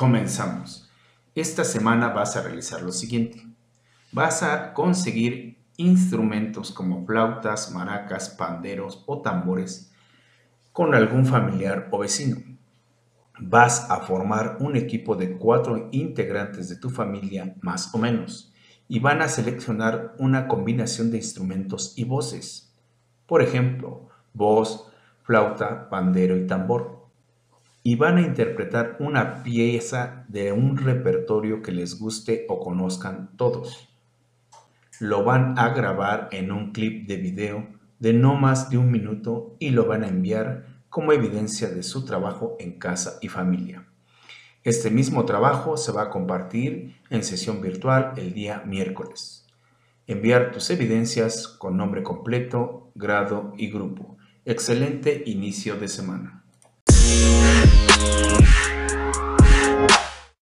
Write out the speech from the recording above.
Comenzamos. Esta semana vas a realizar lo siguiente. Vas a conseguir instrumentos como flautas, maracas, panderos o tambores con algún familiar o vecino. Vas a formar un equipo de cuatro integrantes de tu familia más o menos y van a seleccionar una combinación de instrumentos y voces. Por ejemplo, voz, flauta, pandero y tambor. Y van a interpretar una pieza de un repertorio que les guste o conozcan todos. Lo van a grabar en un clip de video de no más de un minuto y lo van a enviar como evidencia de su trabajo en casa y familia. Este mismo trabajo se va a compartir en sesión virtual el día miércoles. Enviar tus evidencias con nombre completo, grado y grupo. Excelente inicio de semana.